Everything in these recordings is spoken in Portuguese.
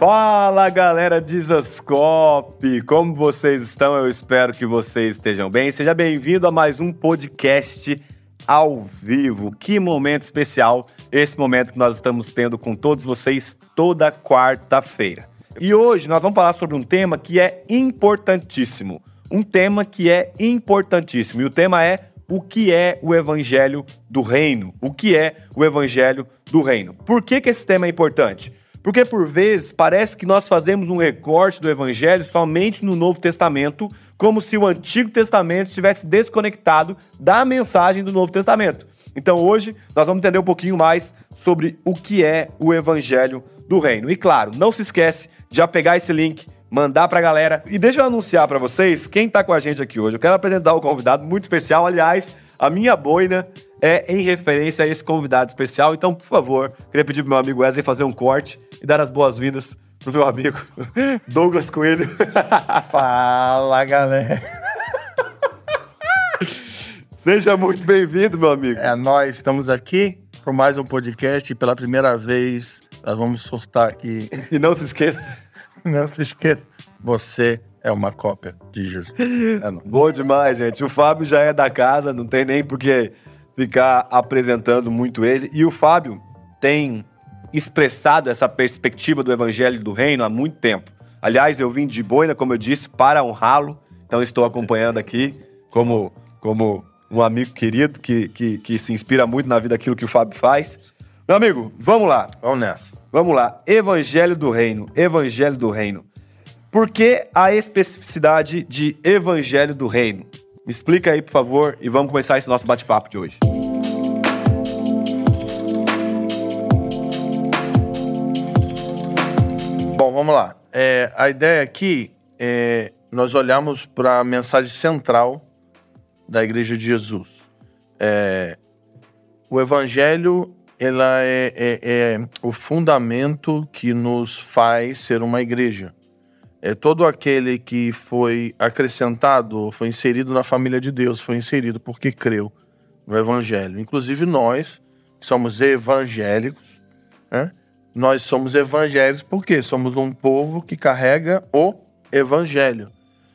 Fala galera de como vocês estão? Eu espero que vocês estejam bem. Seja bem-vindo a mais um podcast ao vivo. Que momento especial esse momento que nós estamos tendo com todos vocês toda quarta-feira. E hoje nós vamos falar sobre um tema que é importantíssimo. Um tema que é importantíssimo. E o tema é o que é o evangelho do reino? O que é o evangelho do reino? Por que, que esse tema é importante? Porque por vezes parece que nós fazemos um recorte do evangelho somente no Novo Testamento, como se o Antigo Testamento estivesse desconectado da mensagem do Novo Testamento. Então hoje nós vamos entender um pouquinho mais sobre o que é o evangelho do reino. E claro, não se esquece de já pegar esse link, mandar para a galera. E deixa eu anunciar para vocês quem está com a gente aqui hoje. Eu quero apresentar um convidado muito especial, aliás, a minha boina é em referência a esse convidado especial. Então, por favor, queria pedir pro meu amigo Wesley fazer um corte e dar as boas-vindas pro meu amigo Douglas Coelho. Fala, galera. Seja muito bem-vindo, meu amigo. É, nós estamos aqui por mais um podcast e pela primeira vez nós vamos sortar aqui. E não se esqueça. Não se esqueça. Você é uma cópia de Jesus. É, Bom demais, gente. O Fábio já é da casa, não tem nem por que ficar apresentando muito ele. E o Fábio tem expressado essa perspectiva do evangelho do reino há muito tempo. Aliás, eu vim de boina, como eu disse, para honrá-lo. Então estou acompanhando aqui como, como um amigo querido que, que, que se inspira muito na vida aquilo que o Fábio faz. Meu amigo, vamos lá. Vamos nessa. Vamos lá. Evangelho do reino. Evangelho do reino. Por que a especificidade de evangelho do reino? Me explica aí, por favor, e vamos começar esse nosso bate-papo de hoje. Bom, vamos lá. É, a ideia aqui é nós olhamos para a mensagem central da Igreja de Jesus. É, o Evangelho ela é, é, é, o fundamento que nos faz ser uma igreja. É todo aquele que foi acrescentado, foi inserido na família de Deus, foi inserido porque creu no Evangelho. Inclusive nós, que somos evangélicos, né? Nós somos evangélicos porque somos um povo que carrega o Evangelho.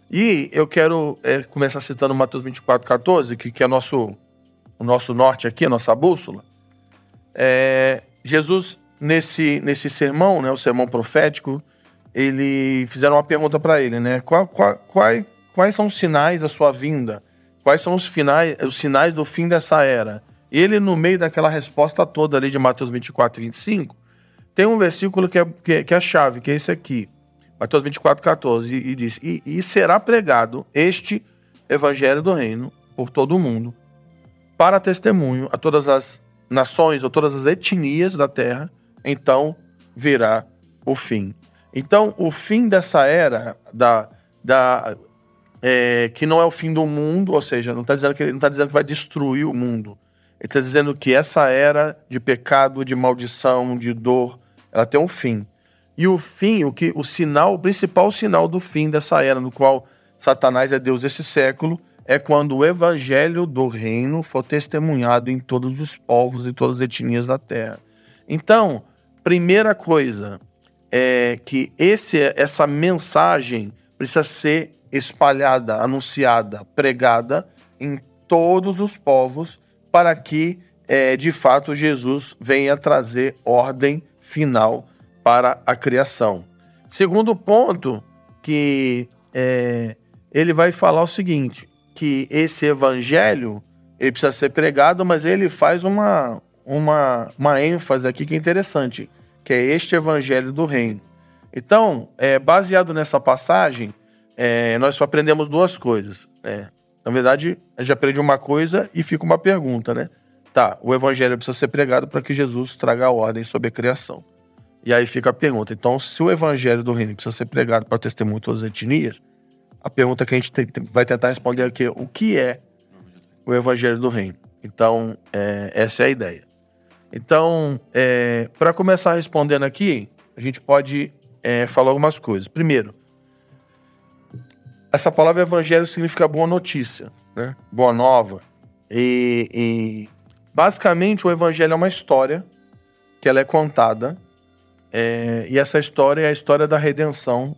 E eu quero é, começar citando Mateus 24, 14, que, que é nosso, o nosso norte aqui, a nossa bússola. É, Jesus, nesse, nesse sermão, né, o sermão profético, ele fizeram uma pergunta para ele, né? Qual, qual, qual, quais são os sinais da sua vinda? Quais são os, finais, os sinais do fim dessa era? Ele, no meio daquela resposta toda ali de Mateus 24, 25, tem um versículo que é, que é, que é a chave, que é esse aqui. Mateus 24, 14, e, e diz: e, e será pregado este evangelho do reino por todo o mundo, para testemunho a todas as nações ou todas as etnias da terra, então virá o fim. Então, o fim dessa era da, da é, que não é o fim do mundo, ou seja, não está dizendo que não está dizendo que vai destruir o mundo. Ele está dizendo que essa era de pecado, de maldição, de dor, ela tem um fim. E o fim, o que o sinal, o principal sinal do fim dessa era, no qual Satanás é Deus desse século, é quando o evangelho do reino for testemunhado em todos os povos e todas as etnias da terra. Então, primeira coisa é que esse, essa mensagem precisa ser espalhada, anunciada, pregada em todos os povos para que, é, de fato, Jesus venha trazer ordem final para a criação. Segundo ponto, que é, ele vai falar o seguinte: que esse evangelho ele precisa ser pregado, mas ele faz uma, uma, uma ênfase aqui que é interessante, que é este evangelho do reino. Então, é, baseado nessa passagem, é, nós só aprendemos duas coisas. Né? Na verdade, a gente aprende uma coisa e fica uma pergunta, né? Tá, o evangelho precisa ser pregado para que Jesus traga a ordem sobre a criação. E aí fica a pergunta. Então, se o evangelho do reino precisa ser pregado para testemunho todas as etnias, a pergunta que a gente tem, vai tentar responder aqui é o que é o Evangelho do Reino. Então, é, essa é a ideia. Então, é, para começar respondendo aqui, a gente pode é, falar algumas coisas. Primeiro, essa palavra evangelho significa boa notícia, né? boa nova. E, e, basicamente o evangelho é uma história que ela é contada É, e essa história é a história da redenção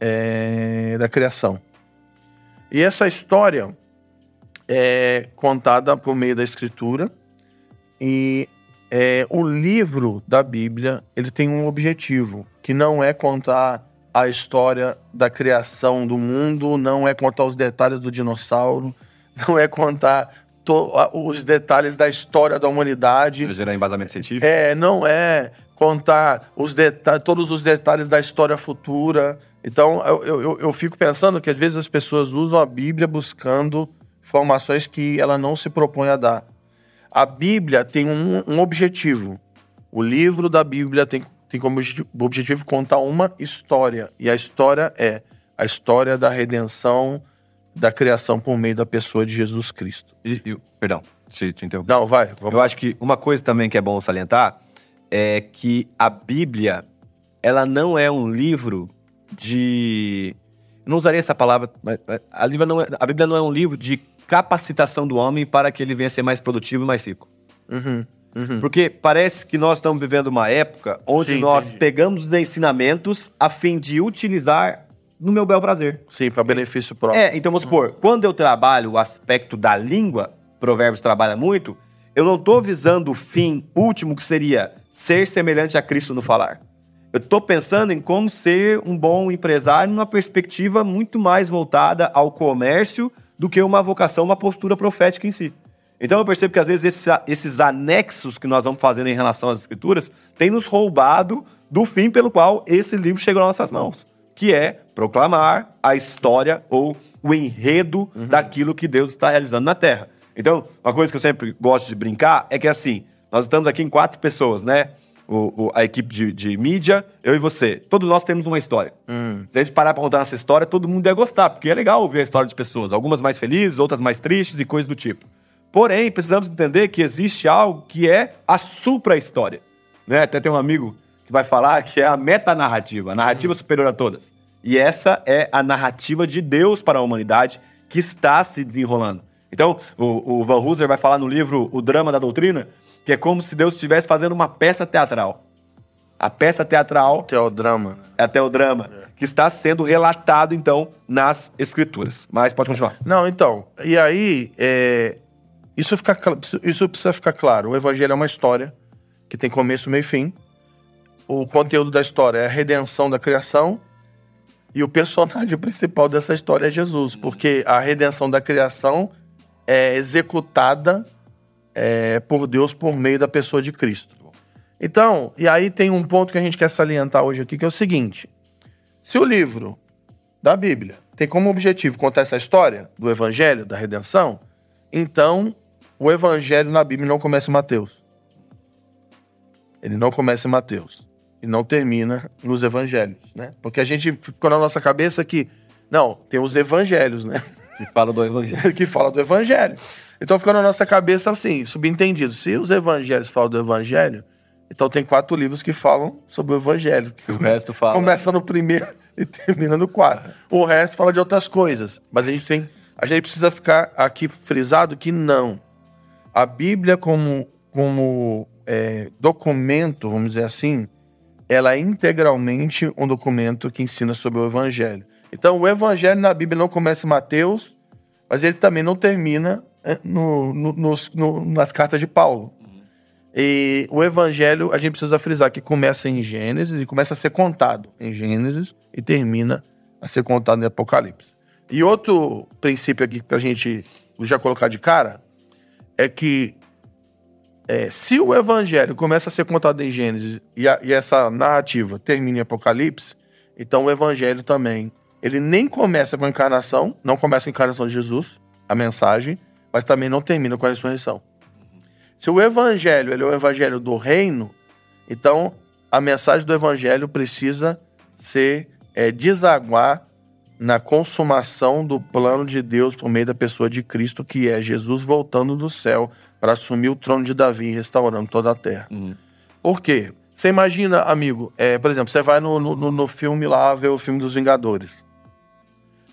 é, da criação. E essa história é contada por meio da escritura e é, o livro da Bíblia ele tem um objetivo que não é contar a história da criação do mundo, não é contar os detalhes do dinossauro, não é contar os detalhes da história da humanidade. Pra gerar embasamento científico? É, não é contar os todos os detalhes da história futura. Então, eu, eu, eu fico pensando que às vezes as pessoas usam a Bíblia buscando informações que ela não se propõe a dar. A Bíblia tem um, um objetivo. O livro da Bíblia tem, tem como objetivo contar uma história. E a história é a história da redenção da criação por meio da pessoa de Jesus Cristo. E, e, perdão, te, te interrompi. Não, vai. Vamos. Eu acho que uma coisa também que é bom salientar é que a Bíblia, ela não é um livro de... Eu não usaria essa palavra, mas a Bíblia, não é, a Bíblia não é um livro de capacitação do homem para que ele venha a ser mais produtivo e mais rico. Uhum, uhum. Porque parece que nós estamos vivendo uma época onde Sim, nós entendi. pegamos os ensinamentos a fim de utilizar no meu bel prazer. Sim, para benefício próprio. É, então vamos supor, quando eu trabalho o aspecto da língua, Provérbios trabalha muito, eu não estou visando o fim último que seria ser semelhante a Cristo no falar. Eu estou pensando em como ser um bom empresário numa perspectiva muito mais voltada ao comércio do que uma vocação, uma postura profética em si. Então eu percebo que às vezes esses, esses anexos que nós vamos fazendo em relação às escrituras têm nos roubado do fim pelo qual esse livro chegou nas nossas mãos que é proclamar a história ou o enredo uhum. daquilo que Deus está realizando na Terra. Então, uma coisa que eu sempre gosto de brincar é que assim, nós estamos aqui em quatro pessoas, né? O, o, a equipe de, de, mídia, eu e você. Todos nós temos uma história. Hum. Se a gente parar para contar nossa história, todo mundo ia gostar, porque é legal ouvir a história de pessoas. Algumas mais felizes, outras mais tristes e coisas do tipo. Porém, precisamos entender que existe algo que é a supra-história. Né? Até tem um amigo que vai falar que é a metanarrativa, a narrativa superior a todas. E essa é a narrativa de Deus para a humanidade que está se desenrolando. Então, o, o Van Hooser vai falar no livro O Drama da Doutrina, que é como se Deus estivesse fazendo uma peça teatral. A peça teatral. Até o drama. É até o drama. É. Que está sendo relatado, então, nas escrituras. Mas pode continuar. Não, então. E aí, é, isso, fica, isso precisa ficar claro. O evangelho é uma história que tem começo, meio e fim o conteúdo da história é a redenção da criação e o personagem principal dessa história é Jesus, porque a redenção da criação é executada é, por Deus por meio da pessoa de Cristo. Então, e aí tem um ponto que a gente quer salientar hoje aqui, que é o seguinte: se o livro da Bíblia tem como objetivo contar essa história do Evangelho, da redenção, então o Evangelho na Bíblia não começa em Mateus. Ele não começa em Mateus e não termina nos evangelhos, né? Porque a gente ficou na nossa cabeça que, não, tem os evangelhos, né? Que fala do evangelho. que fala do evangelho. Então ficou na nossa cabeça assim, subentendido. Se os evangelhos falam do evangelho, então tem quatro livros que falam sobre o evangelho. O resto fala. Começa no primeiro e termina no quarto. O resto fala de outras coisas. Mas a gente tem. A gente precisa ficar aqui frisado que não. A Bíblia, como, como é, documento, vamos dizer assim, ela é integralmente um documento que ensina sobre o Evangelho. Então, o Evangelho na Bíblia não começa em Mateus, mas ele também não termina é, no, no, nos, no, nas cartas de Paulo. E o Evangelho, a gente precisa frisar que começa em Gênesis e começa a ser contado em Gênesis e termina a ser contado em Apocalipse. E outro princípio aqui para a gente já colocar de cara é que é, se o evangelho começa a ser contado em Gênesis e, a, e, essa narrativa termina em Apocalipse, então o evangelho também, ele nem começa com a encarnação, não começa com a encarnação de Jesus, a mensagem, mas também não termina com a ressurreição. Se o evangelho ele é o evangelho do reino, então a mensagem do evangelho precisa ser é, desaguar na consumação do plano de Deus por meio da pessoa de Cristo, que é Jesus voltando do céu para assumir o trono de Davi, restaurando toda a terra. Uhum. Por quê? Você imagina, amigo, é, por exemplo, você vai no, no, no, filme lá ver o filme dos Vingadores.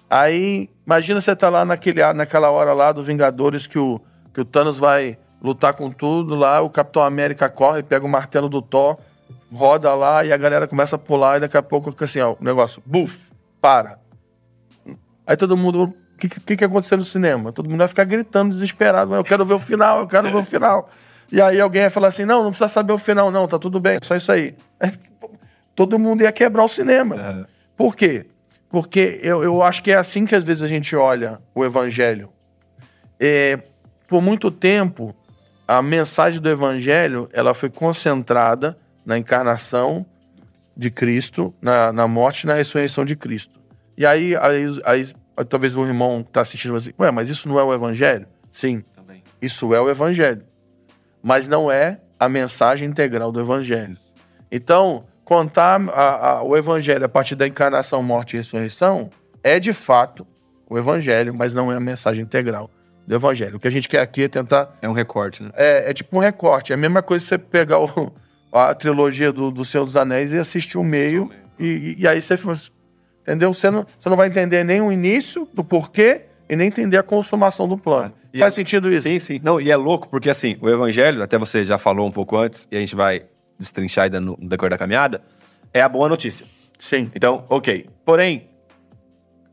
Aí, imagina você tá lá naquele, naquela hora lá dos Vingadores que o, que o Thanos vai lutar com tudo lá, o Capitão América corre, pega o martelo do Thor, roda lá e a galera começa a pular e daqui a pouco fica assim, ó, o negócio, buf, para. Aí todo mundo, o que, que, que aconteceu no cinema? Todo mundo vai ficar gritando, desesperado, eu quero ver o final, eu quero ver o final. E aí alguém vai falar assim, não, não precisa saber o final, não, tá tudo bem, só isso aí. Todo mundo ia quebrar o cinema. É. Por quê? Porque eu, eu acho que é assim que às vezes a gente olha o evangelho. É, por muito tempo, a mensagem do evangelho ela foi concentrada na encarnação de Cristo, na, na morte e na ressurreição de Cristo. E aí, aí, aí talvez o irmão que está assistindo dizer, ué, mas isso não é o evangelho? Sim, Também. isso é o evangelho. Mas não é a mensagem integral do evangelho. Então, contar a- a- o evangelho a partir da encarnação, morte e ressurreição é de fato o evangelho, mas não é a mensagem integral do evangelho. O que a gente quer aqui é tentar. É um recorte, né? É, é tipo um recorte. É a mesma coisa que você pegar o- a trilogia do, do Senhor dos Anéis e assistir o meio, e, e aí você. faz- Entendeu? Você não, você não vai entender nem o início do porquê e nem entender a consumação do plano. E Faz é- sentido isso? Sim, sim. Não, e é louco, porque assim, o evangelho, até você já falou um pouco antes, e a gente vai destrinchar ainda no, no decorrer da caminhada, é a boa notícia. Sim. Então, ok. Porém,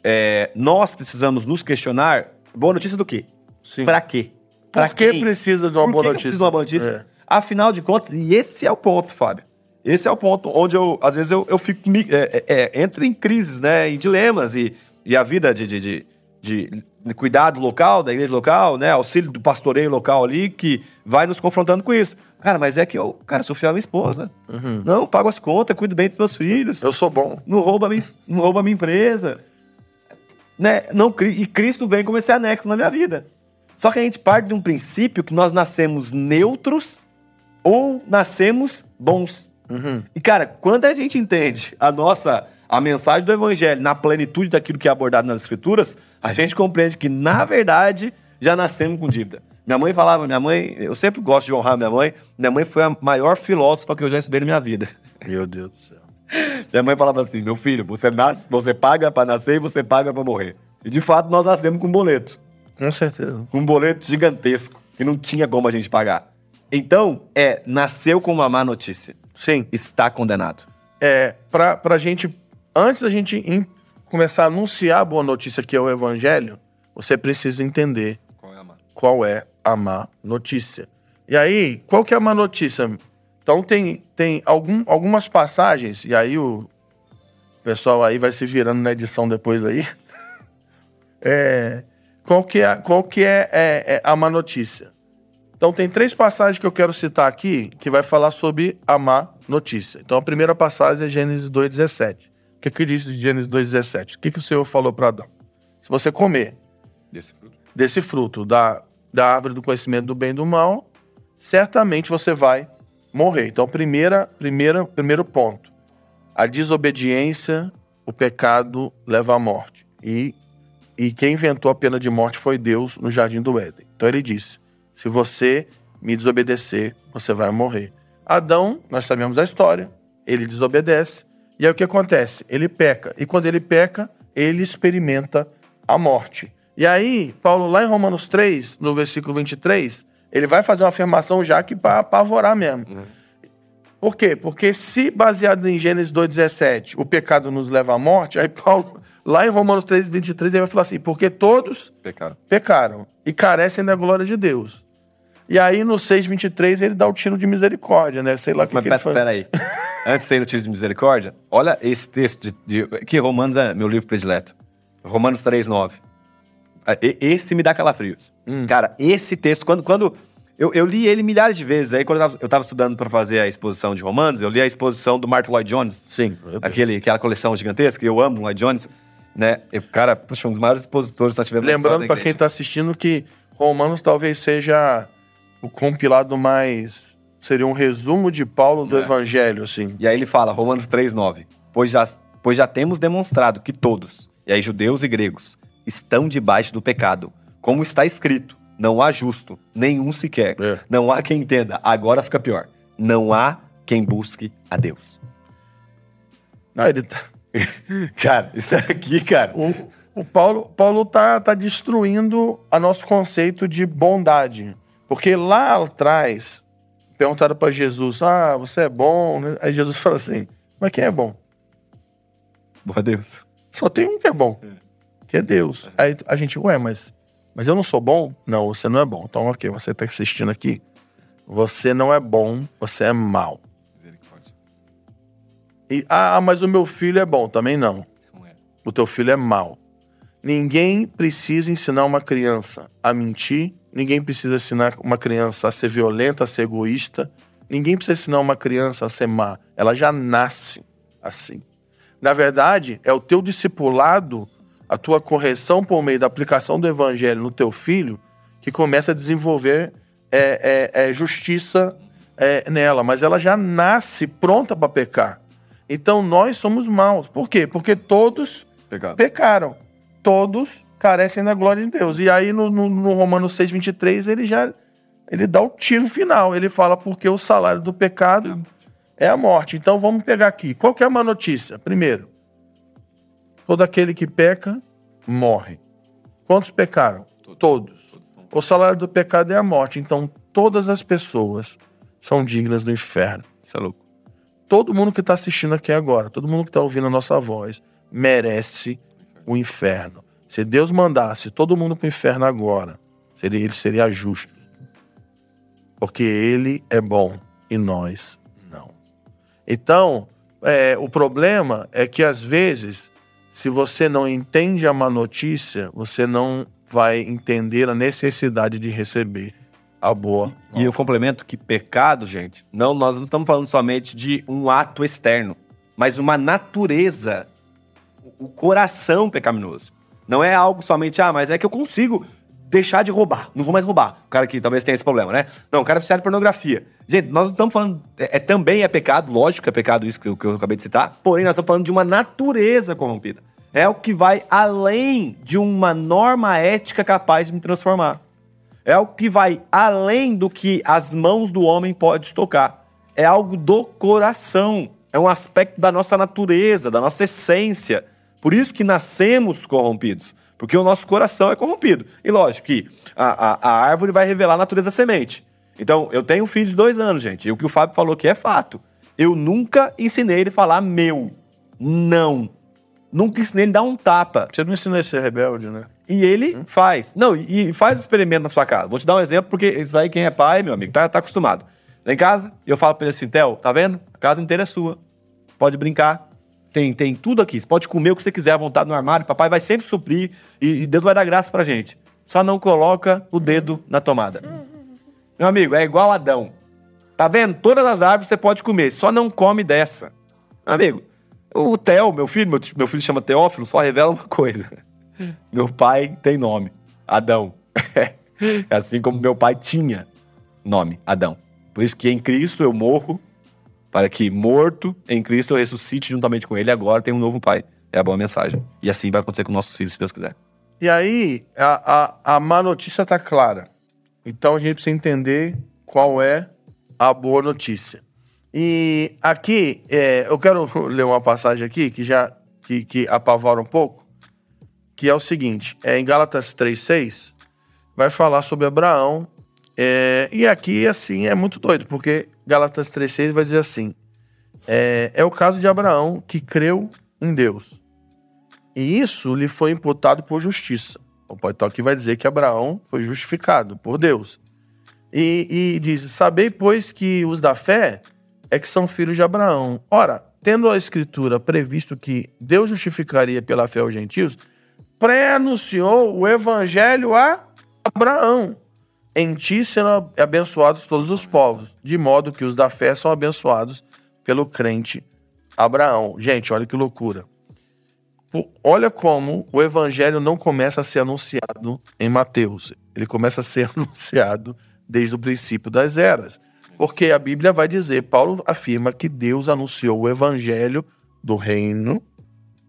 é, nós precisamos nos questionar, boa notícia do quê? Sim. Pra quê? Pra Por que quem? precisa de uma Por boa que que notícia? precisa de uma boa notícia? É. Afinal de contas, e esse é o ponto, Fábio. Esse é o ponto onde eu, às vezes, eu, eu fico, me- é, é, é, entro em crises, né? Em dilemas e, e a vida de, de, de, de- cuidado local, da igreja local, né? Auxílio do pastoreio local ali, que vai nos confrontando com isso. Cara, mas é que eu, cara, sou fiel à minha esposa. Uhum. Não, pago as contas, cuido bem dos meus filhos Eu sou bom. não rouba a minha, não rouba a minha empresa. Né? Não, e Cristo vem como esse anexo na minha vida. Só que a gente parte de um princípio que nós nascemos neutros ou nascemos bons. Uhum. E, cara, quando a gente entende a nossa a mensagem do evangelho na plenitude daquilo que é abordado nas escrituras, a gente compreende que, na verdade, já nascemos com dívida. Minha mãe falava, minha mãe, eu sempre gosto de honrar minha mãe, minha mãe foi a maior filósofa que eu já estudei na minha vida. Meu Deus do céu. Minha mãe falava assim: meu filho, você nasce, você paga pra nascer e você paga pra morrer. E de fato nós nascemos com um boleto. Com certeza. Com um boleto gigantesco, que não tinha como a gente pagar. Então, é, nasceu com uma má notícia. Sim. Está condenado. É, pra, pra gente, antes da gente in- começar a anunciar a boa notícia que é o evangelho, você precisa entender Qual é a má? qual é a má notícia. E aí, qual que é a má notícia? Então tem, tem algum, algumas passagens, e aí o pessoal aí vai se virando na edição depois aí. É, qual que é, qual que é, é- é a má notícia? Então tem três passagens que eu quero citar aqui que vai falar sobre a má notícia. Então a primeira passagem é Gênesis 2,17. O que, que diz Gênesis 2,17? O que, que o Senhor falou para Adão? Se você comer Desse fruto. desse fruto da, da árvore do conhecimento do bem e do mal, certamente você vai morrer. Então, primeira, primeira, primeiro ponto. A desobediência, o pecado leva à morte. E, e quem inventou a pena de morte foi Deus no jardim do Éden. Então ele disse: se você me desobedecer, você vai morrer. Adão, nós sabemos a história, ele desobedece. E aí o que acontece? Ele peca. E quando ele peca, ele experimenta a morte. E aí, Paulo, lá em Romanos 3, no versículo 23, ele vai fazer uma afirmação já que para apavorar mesmo. Por quê? Porque se baseado em Gênesis 2,17 o pecado nos leva à morte, aí Paulo, lá em Romanos 3, 23, ele vai falar assim: porque todos Pecado. pecaram e carecem da glória de Deus. E aí no 6,23 ele dá o tiro de misericórdia, né? Sei lá o que, Mas que ele pera, faz. pera aí. Antes de sair no tiro de misericórdia, olha esse texto de, de- que Romanos é meu livro predileto. Romanos 3:9. Ah, Esse me dá calafrios. Hum. Cara, esse texto quando quando eu, eu li ele milhares de vezes. Aí quando eu tava, eu tava estudando para fazer a exposição de Romanos, eu li a exposição do Martin Lloyd Jones, Sim. aquele aquela coleção gigantesca. Eu amo o Lloyd Jones, né? Eu, cara, puxa, um dos maiores expositores que nós tivemos. Lembrando para quem está assistindo que Romanos talvez seja o compilado mais. Seria um resumo de Paulo do É. Evangelho, assim. E aí ele fala, Romanos 3,9. Pois já, pois já temos demonstrado que todos, e aí judeus e gregos, estão debaixo do pecado. Como está escrito, não há justo, nenhum sequer. É. Não há quem entenda. Agora fica pior. Não há quem busque a Deus. Não, ele tá- Cara, isso aqui, cara. o, o Paulo, Paulo tá, tá destruindo a nosso conceito de bondade. Porque lá atrás, perguntaram para Jesus: Ah, você é bom? Aí Jesus fala assim: Mas quem é bom? Boa Deus. Só tem um que é bom, que é Deus. Aí a gente, ué, mas, mas eu não sou bom? Não, você não é bom. Então, ok, você tá assistindo aqui. Você não é bom, você é mal. E, ah, mas o meu filho é bom. Também não. É. O teu filho é mau. Ninguém precisa ensinar uma criança a mentir. Ninguém precisa ensinar uma criança a ser violenta, a ser egoísta. Ninguém precisa ensinar uma criança a ser má. Ela já nasce assim. Na verdade, é o teu discipulado, a tua correção por meio da aplicação do evangelho no teu filho, que começa a desenvolver é, é, é, justiça é, nela. Mas ela já nasce pronta para pecar. Então nós somos maus. Por quê? Porque todos Pecado. pecaram. Todos carecem da glória de Deus. E aí no, no, no Romanos 6, 23, ele já ele dá o tiro final. Ele fala porque o salário do pecado é a morte. Então vamos pegar aqui. Qual que é a má notícia? Primeiro, todo aquele que peca morre. Quantos pecaram? Todos. O salário do pecado é a morte. Então todas as pessoas são dignas do inferno. Isso é louco. Todo mundo que está assistindo aqui agora, todo mundo que está ouvindo a nossa voz, merece o inferno. Se Deus mandasse todo mundo para o inferno agora, seria, ele seria justo. Porque ele é bom e nós não. Então, é, o problema é que às vezes, se você não entende a má notícia, você não vai entender a necessidade de receber a boa. E eu complemento que pecado, gente, não, nós não estamos falando somente de um ato externo, mas uma natureza, o coração pecaminoso. Não é algo somente, ah, mas é que eu consigo deixar de roubar, não vou mais roubar. O cara que talvez tenha esse problema, né? Não, o cara precisa de pornografia. Gente, nós não estamos falando, é, é- também é pecado, lógico que é pecado isso que eu, que eu acabei de citar, porém nós estamos falando de uma natureza corrompida. É o que vai além de uma norma ética capaz de me transformar. É algo que vai além do que as mãos do homem podem tocar. É algo do coração. É um aspecto da nossa natureza, da nossa essência. Por isso que nascemos corrompidos. Porque o nosso coração é corrompido. E lógico que a, a, a árvore vai revelar a natureza da semente. Então, eu tenho um filho de dois anos, gente. E o que o Fábio falou que é fato. Eu nunca ensinei ele a falar meu. Não. Nunca ensinei ele a dar um tapa. Você não ensinou a ser rebelde, né? E ele faz. Não, e e faz o experimento na sua casa. Vou te dar um exemplo, porque isso aí, quem é pai, meu amigo, tá, tá acostumado. Lá em casa, eu falo pra ele assim, Theo, tá vendo? A casa inteira é sua. Pode brincar. Tem, tem tudo aqui. Você pode comer o que você quiser à vontade no armário. Papai vai sempre suprir e, e Deus vai dar graça pra gente. Só não coloca o dedo na tomada. Meu amigo, é igual Adão. Tá vendo? Todas as árvores você pode comer, só não come dessa. Meu amigo, o Theo, meu filho, meu, meu filho chama Teófilo, só revela uma coisa. Meu pai tem nome, Adão. assim como meu pai tinha nome, Adão. Por isso que em Cristo eu morro, para que morto em Cristo eu ressuscite juntamente com ele. Agora tem um novo pai. É a boa mensagem. E assim vai acontecer com nossos filhos, se Deus quiser. E aí, a, a, a má notícia tá clara. Então a gente precisa entender qual é a boa notícia. E aqui, é, eu quero ler uma passagem aqui que já que, que apavora um pouco, que é o seguinte: é, em Gálatas 3,6, vai falar sobre Abraão. é, e aqui, assim, é muito doido, porque Gálatas 3,6 vai dizer assim: é, é o caso de Abraão que creu em Deus. E isso lhe foi imputado por justiça. O Poital aqui vai dizer que Abraão foi justificado por Deus. E, e diz: Sabei, pois, que os da fé é que são filhos de Abraão. Ora, tendo a Escritura previsto que Deus justificaria pela fé os gentios, pré-anunciou o evangelho a Abraão. Em ti serão abençoados todos os povos, de modo que os da fé são abençoados pelo crente Abraão. Gente, olha que loucura. Olha como o evangelho não começa a ser anunciado em Mateus. Ele começa a ser anunciado desde o princípio das eras. Porque a Bíblia vai dizer, Paulo afirma que Deus anunciou o evangelho do reino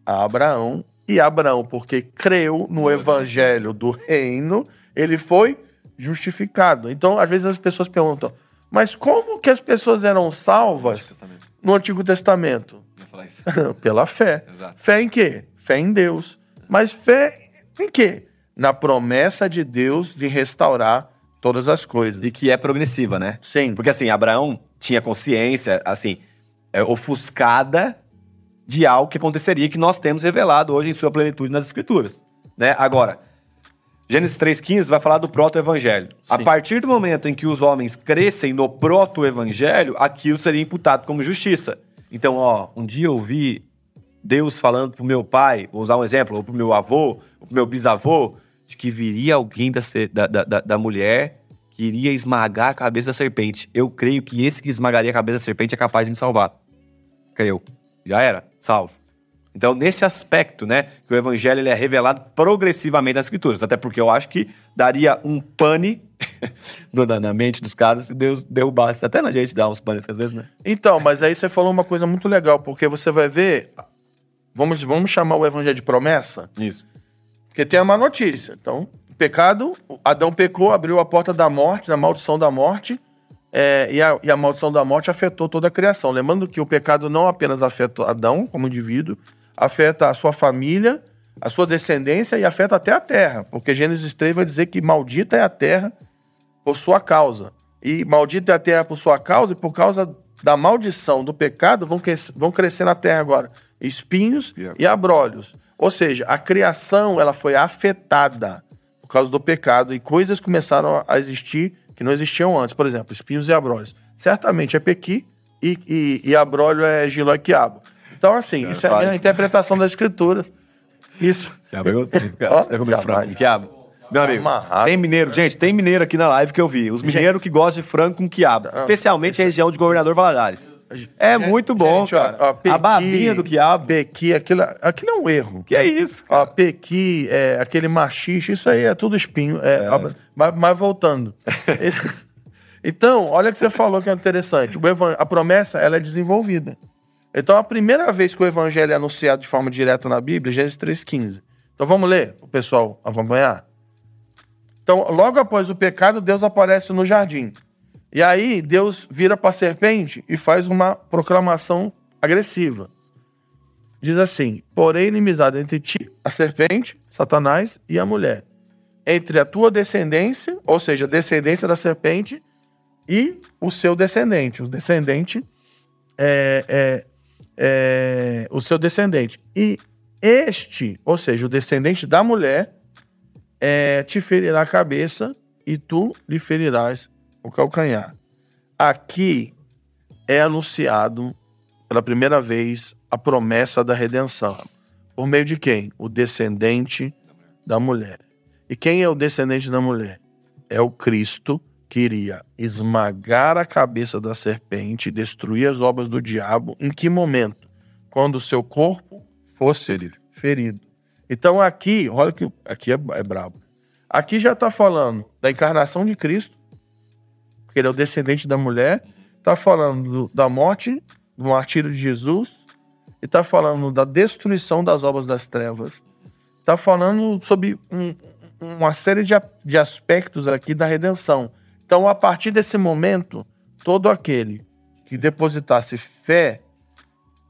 a Abraão. E Abraão, porque creu no evangelho do reino, ele foi justificado. Então, às vezes as pessoas perguntam, mas como que as pessoas eram salvas no Antigo Testamento? Pela fé. Exato. Fé em quê? Fé em Deus. Mas fé em quê? Na promessa de Deus de restaurar todas as coisas. E que é progressiva, né? Sim. Porque assim, Abraão tinha consciência, assim, é, ofuscada de algo que aconteceria que nós temos revelado hoje em sua plenitude nas Escrituras. Né? Agora, Gênesis 3,15 vai falar do proto-evangelho. A partir do momento em que os homens crescem no proto-evangelho, aquilo seria imputado como justiça. Então, ó, um dia eu vi Deus falando pro meu pai, vou usar um exemplo, ou pro meu avô, ou pro meu bisavô, de que viria alguém da, da, da, da mulher que iria esmagar a cabeça da serpente. Eu creio que esse que esmagaria a cabeça da serpente é capaz de me salvar. Creio. Já era, salvo. Então, nesse aspecto, né, que o evangelho ele é revelado progressivamente nas escrituras, até porque eu acho que daria um pane na mente dos caras se Deus derrubasse. Até na gente dá uns panes às vezes, né? Então, mas aí você falou uma coisa muito legal, porque você vai ver, vamos, vamos chamar o evangelho de promessa? Isso. Porque tem uma notícia. Então, pecado, Adão pecou, abriu a porta da morte, da maldição da morte, é, e, a, e, a, maldição da morte afetou toda a criação. Lembrando que o pecado não apenas afeta Adão como indivíduo, afeta a sua família, a sua descendência e afeta até a terra, porque Gênesis 3 vai dizer que maldita é a terra por sua causa. E maldita é a terra por sua causa, e por causa da maldição do pecado vão, vão crescer na terra agora espinhos yeah. e abrolhos. Ou seja, a criação ela foi afetada por causa do pecado e coisas começaram a existir que não existiam antes. Por exemplo, espinhos e abrolhos. Certamente é pequi e, e, e abrolho é giló e quiabo. Então, assim, é, isso é a interpretação das escrituras. Isso. É é comer frango. Quiabo. Meu amigo, Amarrado, tem mineiro, cara. gente, tem mineiro aqui na live que eu vi. Os mineiros que gostam de frango com quiabo. Ah, especialmente a região de Governador Valadares. É muito bom, gente, cara. Ó, ó, pequi, a babinha do quiabo. Pequi, aquilo, aquilo é um erro. Que é isso, cara? Ó, pequi, é, aquele machixe, isso aí é tudo espinho. É, é. Ó, mas, mas voltando. então, olha o que você falou que é interessante. a promessa, ela é desenvolvida. Então, a primeira vez que o evangelho é anunciado de forma direta na Bíblia, Gênesis 3,15. Então, vamos ler, o pessoal acompanhar? Então, logo após o pecado, Deus aparece no jardim. E aí, Deus vira para a serpente e faz uma proclamação agressiva. Diz assim: Porém, inimizade entre ti, a serpente, Satanás e a mulher. Entre a tua descendência, ou seja, a descendência da serpente, e o seu descendente. O descendente é, é é, o seu descendente. E este, ou seja, o descendente da mulher, é, te ferirá a cabeça e tu lhe ferirás o calcanhar. Aqui é anunciado pela primeira vez a promessa da redenção. Por meio de quem? O descendente da mulher. E quem é o descendente da mulher? É o Cristo que iria esmagar a cabeça da serpente, destruir as obras do diabo, em que momento? Quando o seu corpo fosse ferido. Então aqui, olha que aqui é, é brabo. Aqui já está falando da encarnação de Cristo, porque ele é o descendente da mulher, está falando do, da morte, do martírio de Jesus, e está falando da destruição das obras das trevas, está falando sobre um, uma série de, de aspectos aqui da redenção. Então, a partir desse momento, todo aquele que depositasse fé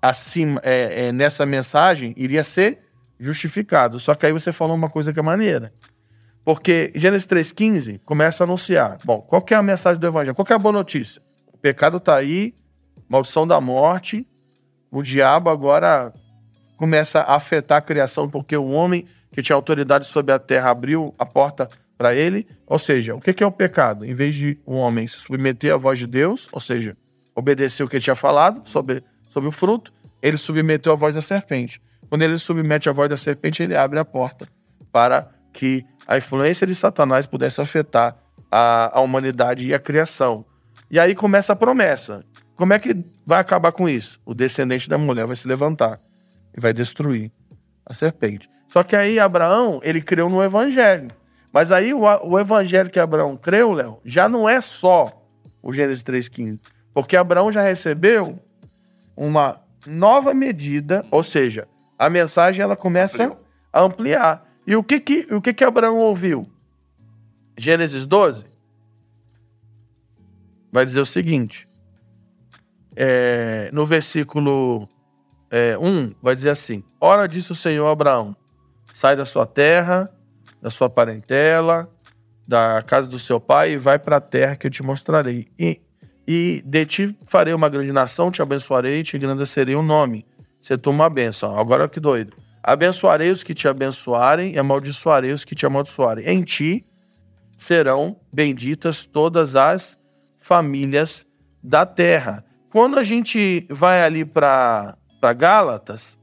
acima, é, é, nessa mensagem iria ser justificado. Só que aí você falou uma coisa que é maneira. Porque Gênesis 3,15 começa a anunciar. Bom, qual que é a mensagem do Evangelho? Qual que é a boa notícia? O pecado está aí, maldição da morte, o diabo agora começa a afetar a criação, porque o homem que tinha autoridade sobre a terra abriu a porta para ele. Ou seja, o que é o pecado? Em vez de um homem se submeter à voz de Deus, ou seja, obedecer o que ele tinha falado sobre, sobre o fruto, ele submeteu à voz da serpente. Quando ele submete à voz da serpente, ele abre a porta para que a influência de Satanás pudesse afetar a, a humanidade e a criação. E aí começa a promessa. Como é que vai acabar com isso? O descendente da mulher vai se levantar e vai destruir a serpente. Só que aí Abraão, ele creu no evangelho. Mas aí o, o evangelho que Abraão creu, Léo, já não é só o Gênesis 3,15. Porque Abraão já recebeu uma nova medida, ou seja, a mensagem ela começa a ampliar. E o que que, o que, que Abraão ouviu? Gênesis 12 vai dizer o seguinte: é, no versículo é, 1, vai dizer assim: Ora disse o Senhor a Abraão: sai da sua terra da sua parentela, da casa do seu pai e vai para a terra que eu te mostrarei. E, e de ti farei uma grande nação, te abençoarei e te engrandecerei o um nome. Você toma uma benção. Agora que doido. Abençoarei os que te abençoarem e amaldiçoarei os que te amaldiçoarem. Em ti serão benditas todas as famílias da terra. Quando a gente vai ali para Gálatas,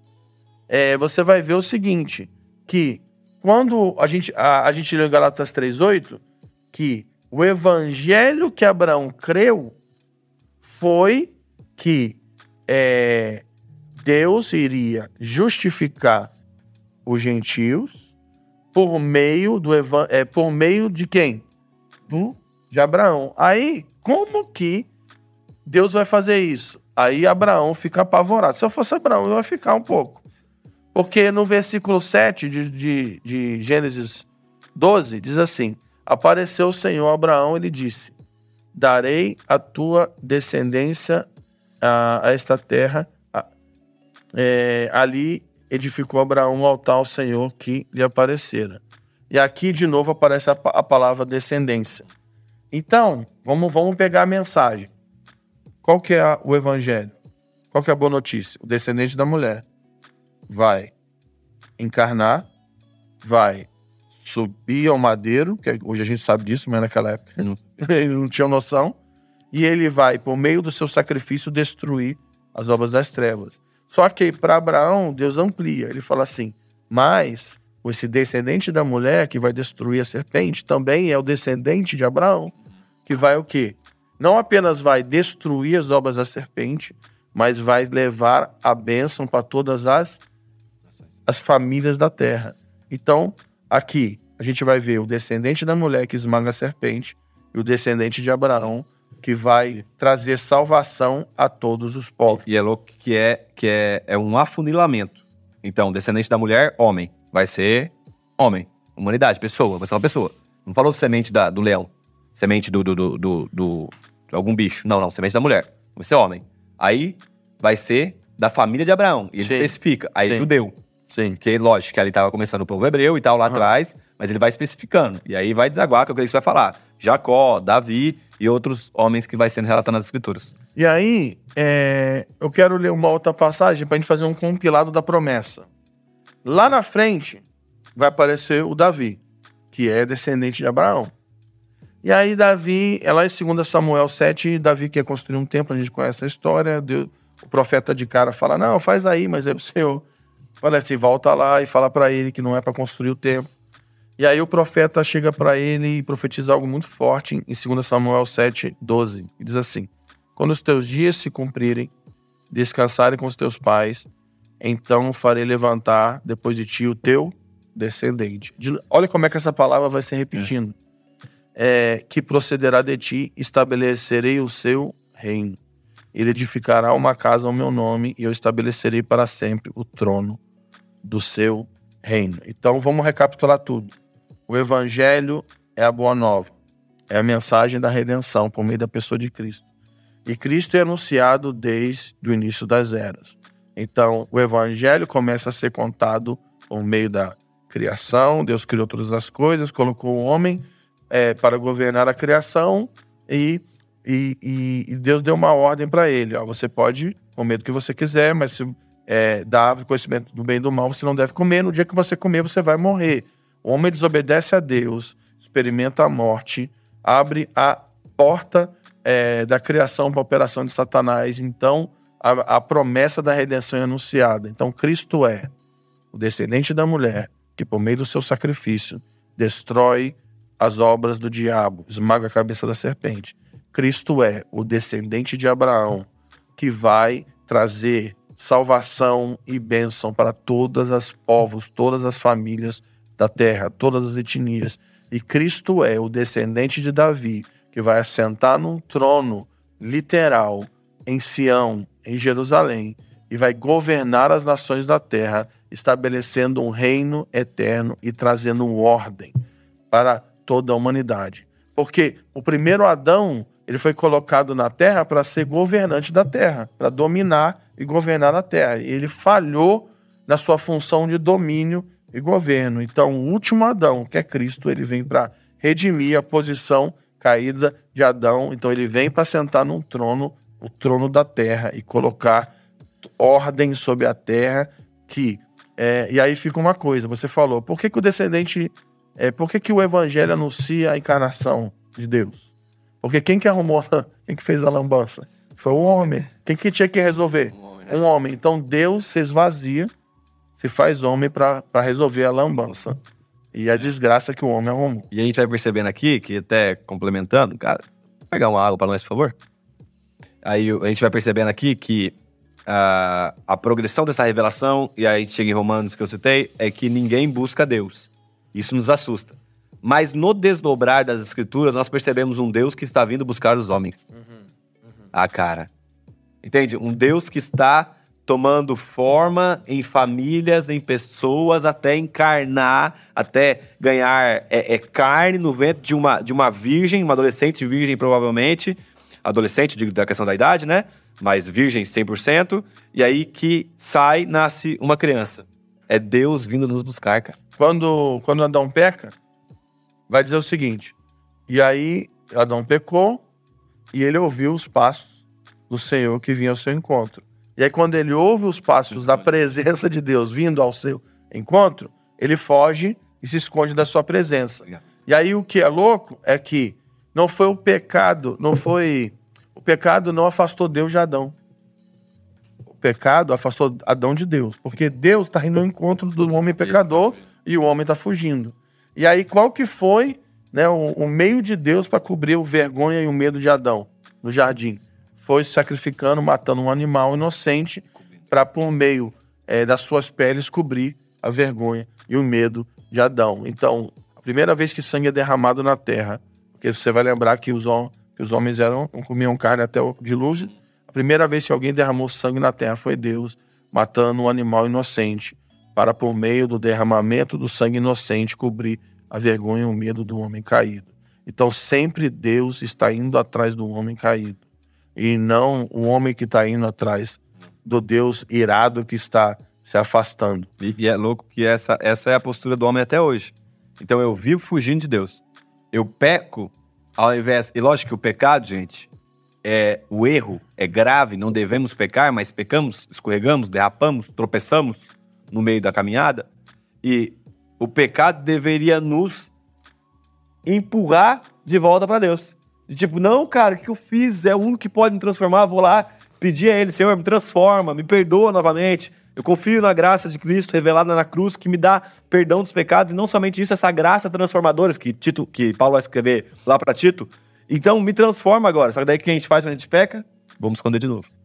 é, você vai ver o seguinte, que quando a gente, a, a gente leu em Gálatas 3,8, que o evangelho que Abraão creu foi que é, Deus iria justificar os gentios por meio do é, por meio de quem? Do de Abraão. Aí, como que Deus vai fazer isso. Aí Abraão fica apavorado. Se eu fosse Abraão, eu ia ficar um pouco. Porque no versículo 7 de, de, de Gênesis 12, diz assim: Apareceu o Senhor a Abraão e lhe disse: Darei a tua descendência a, a esta terra. A, é, ali edificou Abraão um altar ao Senhor que lhe aparecera. E aqui de novo aparece a, a palavra descendência. Então, vamos, vamos pegar a mensagem. Qual que é o evangelho? Qual que é a boa notícia? O descendente da mulher vai encarnar, vai subir ao madeiro, que hoje a gente sabe disso, mas naquela época não, ele não tinha noção, e ele vai, por meio do seu sacrifício, destruir as obras das trevas. Só que para Abraão, Deus amplia. Ele fala assim: mas esse descendente da mulher que vai destruir a serpente também é o descendente de Abraão, que vai o quê? não apenas vai destruir as obras da serpente, mas vai levar a bênção para todas as, as famílias da terra. Então, aqui, a gente vai ver o descendente da mulher que esmaga a serpente e o descendente de Abraão que vai trazer salvação a todos os povos. E é louco que é, que é, é um afunilamento. Então, descendente da mulher, homem. Vai ser homem. Humanidade, pessoa. Vai ser uma pessoa. Não falou semente da, do leão. Semente do, do, do, do, do algum bicho. Não, não, semente da mulher. Vai ser homem. Aí vai ser da família de Abraão. E ele Sim. especifica. Aí Sim. judeu. Sim. Que lógico que ali estava começando o povo hebreu e tal lá uhum. atrás, mas ele vai especificando. E aí vai desaguar, que é o que ele vai falar. Jacó, Davi e outros homens que vai sendo relatado nas escrituras. E aí, é, eu quero ler uma outra passagem para a gente fazer um compilado da promessa. Lá na frente vai aparecer o Davi, que é descendente de Abraão. E aí Davi, é lá em 2 Samuel 7, Davi quer construir um templo, a gente conhece a história, Deus, o profeta de cara fala, não, faz aí, mas é o Senhor. Olha assim, volta lá e fala para ele que não é para construir o templo. E aí o profeta chega para ele e profetiza algo muito forte em 2 Samuel 7, 12. E diz assim, quando os teus dias se cumprirem, descansarem com os teus pais, então farei levantar depois de ti o teu descendente. Olha como é que essa palavra vai se repetindo. É é, que procederá de ti, estabelecerei o seu reino. Ele edificará uma casa ao meu nome e eu estabelecerei para sempre o trono do seu reino. Então vamos recapitular tudo. O evangelho é a boa nova, é a mensagem da redenção por meio da pessoa de Cristo. E Cristo é anunciado desde o início das eras. Então o evangelho começa a ser contado por meio da criação, Deus criou todas as coisas, colocou o homem é, para governar a criação e, e, e Deus deu uma ordem para ele. Ó, você pode comer do que você quiser, mas se é, dá conhecimento do bem e do mal, você não deve comer. No dia que você comer, você vai morrer. O homem desobedece a Deus, experimenta a morte, abre a porta é, da criação para a operação de Satanás. Então, a, a promessa da redenção é anunciada. Então, Cristo é o descendente da mulher que, por meio do seu sacrifício, destrói as obras do diabo, esmaga a cabeça da serpente. Cristo é o descendente de Abraão que vai trazer salvação e bênção para todas as povos, todas as famílias da terra, todas as etnias. E Cristo é o descendente de Davi que vai assentar num trono literal em Sião, em Jerusalém, e vai governar as nações da terra, estabelecendo um reino eterno e trazendo ordem para toda a humanidade. Porque o primeiro Adão, ele foi colocado na terra para ser governante da terra, para dominar e governar a terra. Ele falhou na sua função de domínio e governo. Então, o último Adão, que é Cristo, ele vem para redimir a posição caída de Adão. Então ele vem para sentar num trono, o trono da terra, e colocar ordem sobre a terra que. É, e aí fica uma coisa, você falou, por que, que o descendente. É, por que, que o evangelho anuncia a encarnação de Deus? Porque quem que arrumou, quem que fez a lambança? Foi o homem. Quem que tinha que resolver? Um homem. Né? Um homem. Então Deus se esvazia, se faz homem para resolver a lambança. E a desgraça que o homem arrumou. E a gente vai percebendo aqui, que até complementando, cara, pegar uma água para nós, por favor. Aí a gente vai percebendo aqui que a, a progressão dessa revelação, e aí a gente chega em Romanos que eu citei, é que ninguém busca Deus. Isso nos assusta. Mas no desdobrar das escrituras, nós percebemos um Deus que está vindo buscar os homens. Uhum, Ah, cara. Entende? Um Deus que está tomando forma em famílias, em pessoas, até encarnar, até ganhar é, é, carne no ventre de uma, de uma virgem, uma adolescente virgem, provavelmente. Adolescente, digo da questão da idade, né? Mas virgem 100%. E aí que sai, nasce uma criança. É Deus vindo nos buscar, cara. Quando, quando Adão peca, vai dizer o seguinte: e aí Adão pecou e ele ouviu os passos do Senhor que vinha ao seu encontro. E aí, quando ele ouve os passos da presença de Deus vindo ao seu encontro, ele foge e se esconde da sua presença. E aí, o que é louco é que não foi o pecado, não foi. O pecado não afastou Deus de Adão. O pecado afastou Adão de Deus. Porque Deus está indo ao encontro do homem pecador e o homem está fugindo. E aí, qual que foi né, o, o meio de Deus para cobrir o vergonha e o medo de Adão no jardim? foi sacrificando, matando um animal inocente para, por meio é, das suas peles, cobrir a vergonha e o medo de Adão. Então, a primeira vez que sangue é derramado na terra, porque você vai lembrar que os, que os homens eram comiam carne até o dilúvio, a primeira vez que alguém derramou sangue na terra foi Deus, matando um animal inocente, para, por meio do derramamento do sangue inocente, cobrir a vergonha e o medo do homem caído. Então, sempre Deus está indo atrás do homem caído e não o homem que está indo atrás do Deus irado que está se afastando. E, e, é louco que essa, essa é a postura do homem até hoje. Então eu vivo fugindo de Deus. Eu peco ao invés. E lógico que o pecado, gente, é o erro é grave, não devemos pecar, mas pecamos, escorregamos, derrapamos, tropeçamos no meio da caminhada. E o pecado deveria nos empurrar de volta para Deus. De tipo, não, cara, o que eu fiz? É o único que pode me transformar. Vou lá pedir a Ele, Senhor, me transforma, me perdoa novamente. Eu confio na graça de Cristo revelada na cruz, que me dá perdão dos pecados, e não somente isso, essa graça transformadora que, Tito, que Paulo vai escrever lá para Tito. Então, me transforma agora. Só que daí o que a gente faz quando a gente peca? Vamos esconder de novo.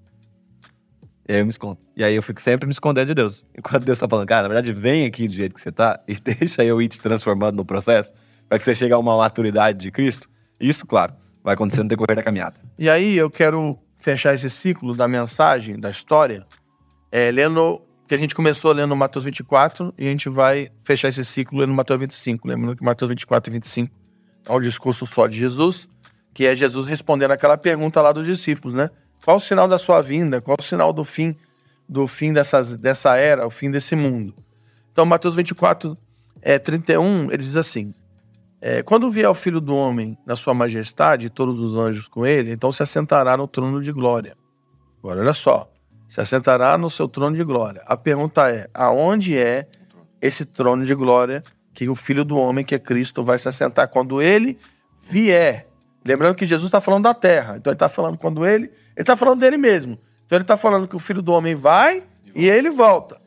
E aí eu me escondo. E aí eu fico sempre me escondendo de Deus. Enquanto Deus tá falando, cara, na verdade, vem aqui do jeito que você tá e deixa eu ir te transformando no processo, para que você chegue a uma maturidade de Cristo. Isso, claro, vai acontecer no decorrer da caminhada. E aí eu quero fechar esse ciclo da mensagem, da história, é, lendo que a gente começou lendo Mateus 24 e a gente vai fechar esse ciclo lendo Mateus 25. Lembrando que Mateus 24 e 25 é um discurso só de Jesus, que é Jesus respondendo aquela pergunta lá dos discípulos, né? Qual o sinal da sua vinda? Qual o sinal do fim do fim dessas, dessa era, o fim desse mundo? Então, Mateus 24, é, 31, ele diz assim: é, quando vier o Filho do Homem na sua majestade e todos os anjos com ele, então se assentará no trono de glória. Agora, olha só. Se assentará no seu trono de glória. A pergunta é: aonde é esse trono de glória que o Filho do Homem, que é Cristo, vai se assentar quando ele vier? Lembrando que Jesus está falando da terra. Então ele está falando quando ele. Ele está falando dele mesmo. Então ele está falando que o Filho do Homem vai e ele volta.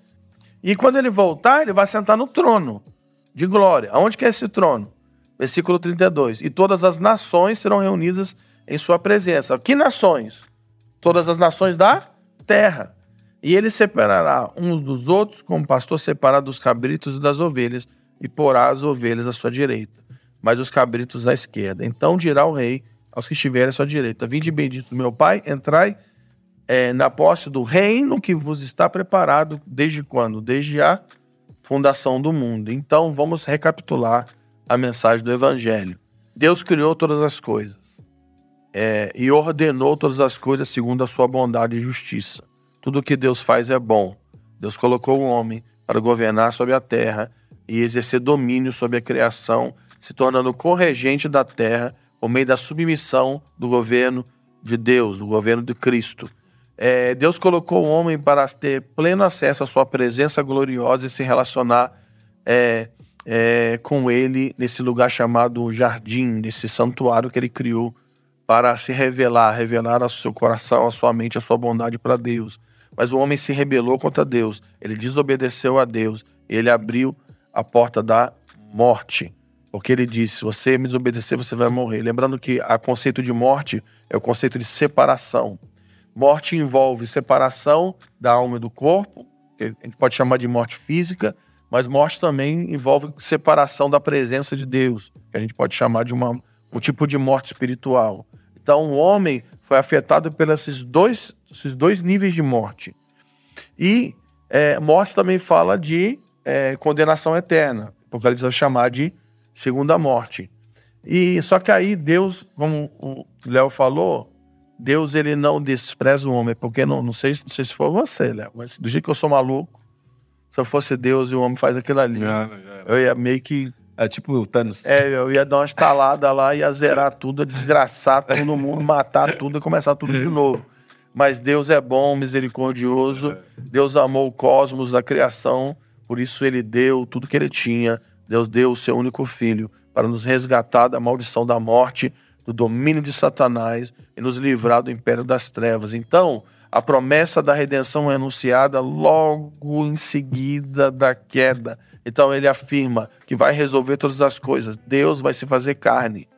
E quando ele voltar, ele vai sentar no trono de glória. Aonde que é esse trono? Versículo 32. E todas as nações serão reunidas em sua presença. Que nações? Todas as nações da terra. E ele separará uns dos outros, como pastor separa dos cabritos e das ovelhas, e porá as ovelhas à sua direita, mas os cabritos à esquerda. Então dirá o rei aos que estiverem à sua direita: Vinde bendito meu pai, entrai é, na posse do reino que vos está preparado desde quando? Desde a fundação do mundo. Então vamos recapitular a mensagem do Evangelho. Deus criou todas as coisas é, e ordenou todas as coisas segundo a sua bondade e justiça. Tudo que Deus faz é bom. Deus colocou o homem para governar sobre a terra e exercer domínio sobre a criação se tornando corregente da terra por meio da submissão do governo de Deus, do governo de Cristo. É, Deus colocou o homem para ter pleno acesso à sua presença gloriosa e se relacionar é, é, com ele nesse lugar chamado jardim, nesse santuário que ele criou para se revelar, revelar ao seu coração, à sua mente, a sua bondade para Deus. Mas o homem se rebelou contra Deus, ele desobedeceu a Deus, ele abriu a porta da morte. Porque ele disse: se você me desobedecer, você vai morrer. Lembrando que o conceito de morte é o conceito de separação. Morte envolve separação da alma e do corpo, a gente pode chamar de morte física, mas morte também envolve separação da presença de Deus, que a gente pode chamar de uma, um tipo de morte espiritual. Então, o homem foi afetado pelos dois, esses dois níveis de morte. E é, morte também fala de é, condenação eterna, porque eles vão chamar de segunda morte. E só que aí Deus, como o Léo falou, Deus ele não despreza o homem, porque não, não sei, não sei se for você, Léo, mas do jeito que eu sou maluco, se eu fosse Deus e o homem faz aquilo ali, já, já. eu ia meio que é tipo o Thanos. É, eu ia dar uma estalada lá, ia zerar tudo, desgraçar todo mundo, matar tudo e começar tudo de novo. Mas Deus é bom, misericordioso. Deus amou o cosmos, a criação, por isso ele deu tudo que ele tinha. Deus deu o seu único filho para nos resgatar da maldição da morte, do domínio de Satanás e nos livrar do império das trevas. Então, a promessa da redenção é anunciada logo em seguida da queda. Então ele afirma que vai resolver todas as coisas. Deus vai se fazer carne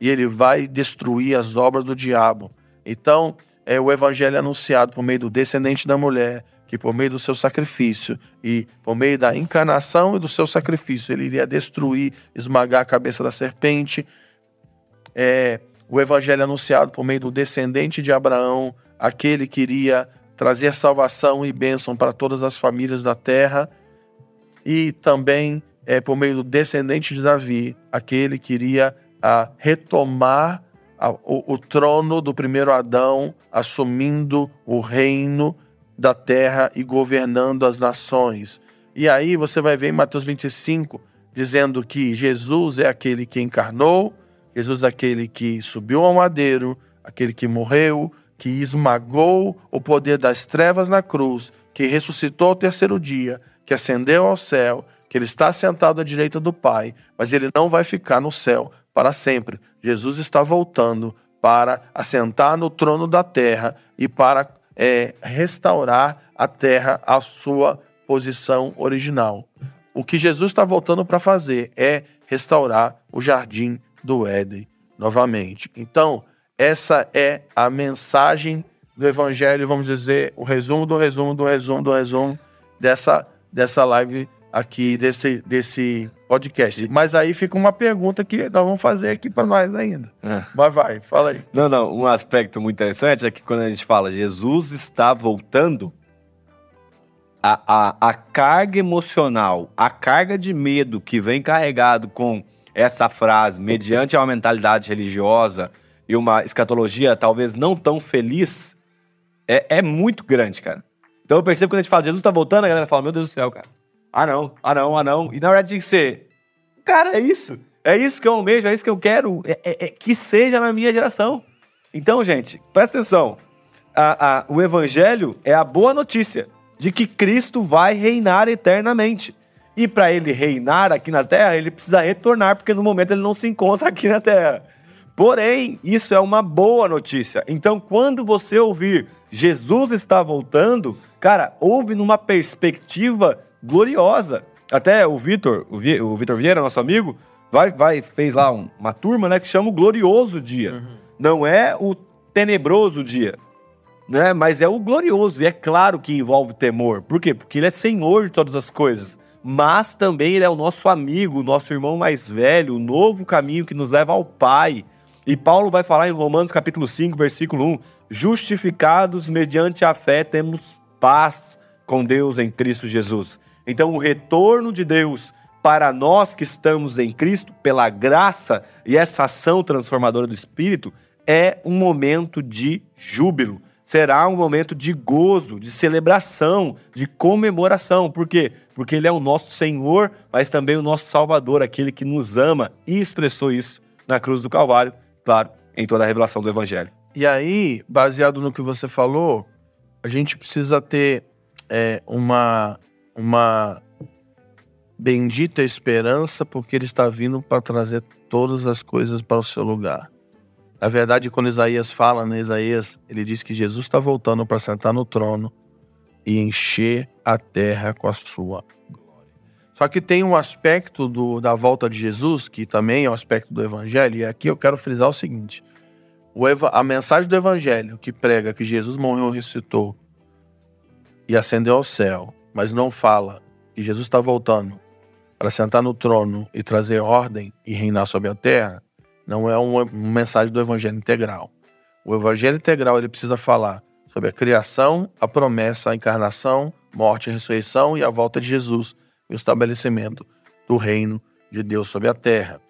e ele vai destruir as obras do diabo. Então, é o evangelho anunciado por meio do descendente da mulher, que por meio do seu sacrifício e por meio da encarnação e do seu sacrifício, ele iria destruir, esmagar a cabeça da serpente. É o evangelho anunciado por meio do descendente de Abraão, aquele que iria trazer salvação e bênção para todas as famílias da terra e também é, por meio do descendente de Davi, aquele que iria a, retomar o, o trono do primeiro Adão, assumindo o reino da terra e governando as nações. E aí você vai ver em Mateus 25 dizendo que Jesus é aquele que encarnou, Jesus é aquele que subiu ao madeiro, aquele que morreu, que esmagou o poder das trevas na cruz, que ressuscitou ao terceiro dia, que ascendeu ao céu, que ele está sentado à direita do Pai, mas ele não vai ficar no céu para sempre. Jesus está voltando para assentar no trono da terra e para é, restaurar a terra à sua posição original. O que Jesus está voltando para fazer é restaurar o jardim do Éden novamente. Então, essa é a mensagem do Evangelho, vamos dizer, o resumo do resumo do resumo do resumo dessa dessa live aqui, desse, desse podcast. Mas aí fica uma pergunta que nós vamos fazer aqui para nós ainda. É. Mas vai, fala aí. Não, não, um aspecto muito interessante é que quando a gente fala Jesus está voltando, a, a, a carga emocional, a carga de medo que vem carregado com essa frase, mediante uma mentalidade religiosa e uma escatologia talvez não tão feliz, é, é muito grande, cara. Então eu percebo que quando a gente fala, Jesus está voltando, a galera fala, meu Deus do céu, cara. Ah não, ah não, ah não. E na verdade tem que ser, cara, é isso. É isso que eu almejo, é isso que eu quero. É, é, é que seja na minha geração. Então, gente, presta atenção. A, a, o evangelho é a boa notícia de que Cristo vai reinar eternamente. E para ele reinar aqui na terra, ele precisa retornar, porque no momento ele não se encontra aqui na terra. Porém, isso é uma boa notícia. Então, quando você ouvir Jesus está voltando, cara, ouve numa perspectiva gloriosa. Até o Vitor, o, Vi, o Vitor Vieira, nosso amigo, vai, vai fez lá um, uma turma, né, que chama o glorioso dia. Uhum. Não é o tenebroso dia, né? Mas é o glorioso. E é claro que envolve temor. Por quê? Porque ele é Senhor de todas as coisas. Mas também ele é o nosso amigo, o nosso irmão mais velho, o novo caminho que nos leva ao Pai. E Paulo vai falar em Romanos capítulo 5, versículo 1: justificados mediante a fé temos paz com Deus em Cristo Jesus. Então, o retorno de Deus para nós que estamos em Cristo, pela graça e essa ação transformadora do Espírito, é um momento de júbilo. será um momento de gozo, de celebração, de comemoração. Por quê? Porque Ele é o nosso Senhor, mas também o nosso Salvador, aquele que nos ama e expressou isso na cruz do Calvário, claro, em toda a revelação do Evangelho. E aí, baseado no que você falou, a gente precisa ter é, uma, uma bendita esperança, porque Ele está vindo para trazer todas as coisas para o seu lugar. Na verdade, quando Isaías fala, né, Isaías, ele diz que Jesus está voltando para sentar no trono e encher a terra com a sua glória. Só que tem um aspecto do, da volta de Jesus, que também é um aspecto do evangelho, e aqui eu quero frisar o seguinte: a mensagem do evangelho que prega que Jesus morreu, ressuscitou e ascendeu ao céu, mas não fala que Jesus está voltando para sentar no trono e trazer ordem e reinar sobre a terra, não é uma mensagem do evangelho integral. O evangelho integral ele precisa falar sobre a criação, a promessa, a encarnação, morte, ressurreição e a volta de Jesus e o estabelecimento do reino de Deus sobre a terra.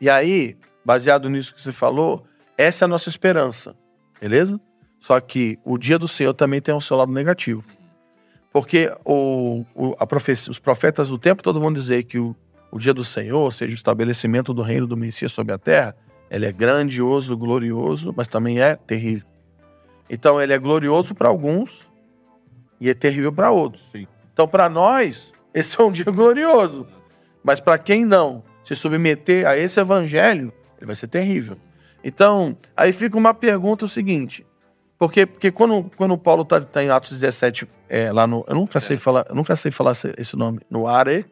E aí, baseado nisso que você falou, essa é a nossa esperança, beleza? Só que o dia do Senhor também tem o seu lado negativo. Porque o, o, profecia, os profetas do tempo todo vão dizer que o, o dia do Senhor, ou seja, o estabelecimento do reino do Messias sobre a terra, ele é grandioso, glorioso, mas também é terrível. Então, ele é glorioso para alguns e é terrível para outros. Sim. Então, para nós, esse é um dia glorioso. Mas para quem não se submeter a esse evangelho, ele vai ser terrível. Então, aí fica uma pergunta o seguinte: porque, porque quando, quando Paulo está tá em Atos 17, é, lá no. Eu nunca sei falar, nunca sei falar esse nome. No Are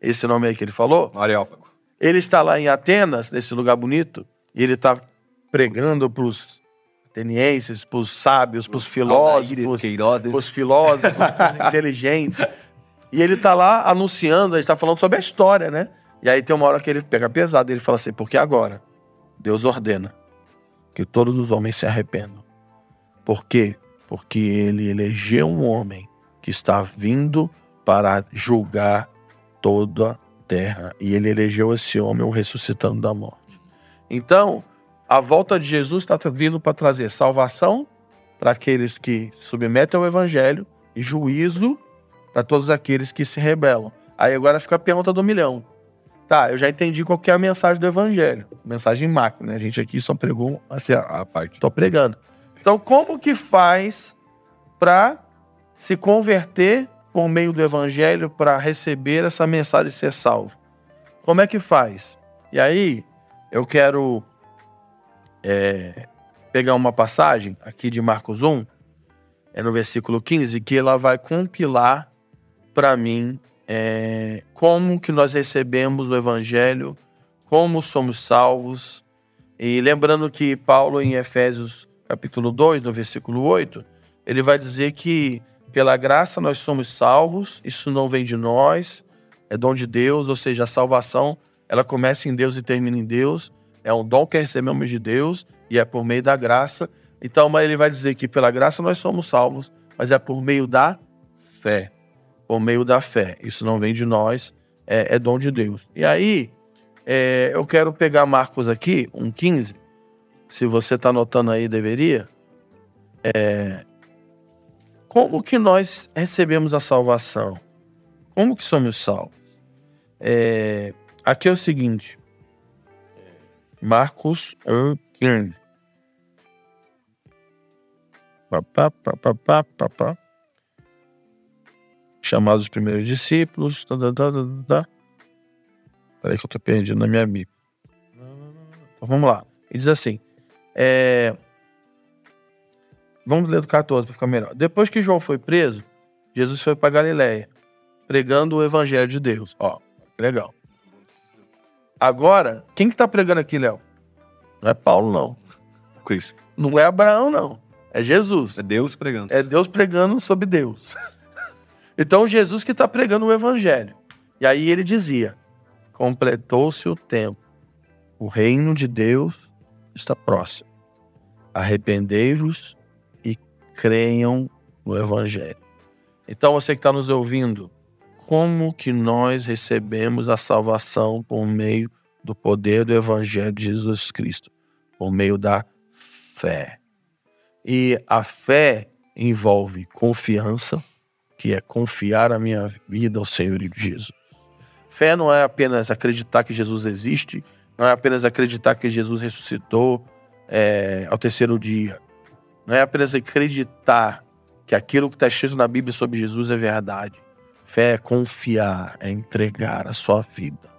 esse nome aí que ele falou. Areópago. Ele está lá em Atenas, nesse lugar bonito, e ele está pregando para os atenienses, para os sábios, para os filósofos, para os filósofos, os inteligentes. E ele está lá anunciando, ele está falando sobre a história, né? E aí tem uma hora que ele pega pesado, ele fala assim, porque agora Deus ordena que todos os homens se arrependam. Por quê? Porque ele elegeu um homem que está vindo para julgar toda a terra. E ele elegeu esse homem o ressuscitando da morte. Então, a volta de Jesus está vindo para trazer salvação para aqueles que submetem ao evangelho e juízo para todos aqueles que se rebelam. Aí agora fica a pergunta do milhão. Tá, eu já entendi qual é a mensagem do evangelho. Mensagem macro, né? A gente aqui só pregou assim, a parte. Estou pregando. Então, como que faz para se converter por meio do evangelho para receber essa mensagem e ser salvo. Como é que faz? E aí, eu quero é, pegar uma passagem aqui de Marcos 1, é no versículo 15, que ela vai compilar para mim é, como que nós recebemos o evangelho, como somos salvos. E lembrando que Paulo, em Efésios capítulo 2, no versículo 8, ele vai dizer que pela graça nós somos salvos, isso não vem de nós, é dom de Deus, ou seja, a salvação, ela começa em Deus e termina em Deus, é um dom que recebemos de Deus e é por meio da graça. Então, mas ele vai dizer que pela graça nós somos salvos, mas é por meio da fé. Por meio da fé. Isso não vem de nós, é, é dom de Deus. E aí, é, eu quero pegar Marcos aqui, 1,15. Se você está anotando aí, deveria. É, como que nós recebemos a salvação? Como que somos salvos? É, aqui é o seguinte, Marcos 1,15. Papá, papá, papá, papá. Chamados os primeiros discípulos. Tá, tá, tá, tá, tá. Peraí que eu tô perdido na minha Bíblia. Então vamos lá. Ele diz assim: é, Vamos ler do 14 para ficar melhor. Depois que João foi preso, Jesus foi para Galiléia, pregando o evangelho de Deus. Ó, legal. Agora, quem que tá pregando aqui, Léo? Não é Paulo, não. Cristo. Não é Abraão, não. É Jesus. É Deus pregando. É Deus pregando sobre Deus. então, Jesus que está pregando o evangelho. E aí ele dizia: completou-se o tempo. O reino de Deus está próximo. Arrependei-vos creiam no Evangelho. Então, você que está nos ouvindo, como que nós recebemos a salvação por meio do poder do Evangelho de Jesus Cristo? Por meio da fé. E a fé envolve confiança, que é confiar a minha vida ao Senhor Jesus. Fé não é apenas acreditar que Jesus existe, não é apenas acreditar que Jesus ressuscitou é, ao terceiro dia. Não é apenas acreditar que aquilo que está escrito na Bíblia sobre Jesus é verdade. Fé é confiar, é entregar a sua vida